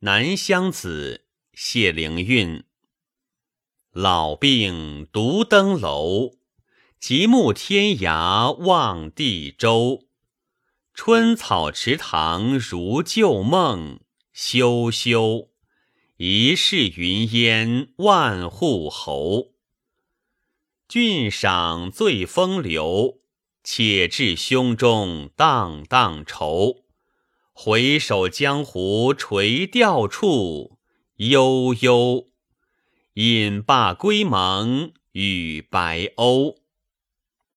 南乡子·谢灵运。老病独登楼，极目天涯望地周。春草池塘如旧梦，休休！一世云烟万户侯。俊赏醉风流，且至胸中荡荡愁。回首江湖垂钓处，悠悠。饮罢归盟与白鸥。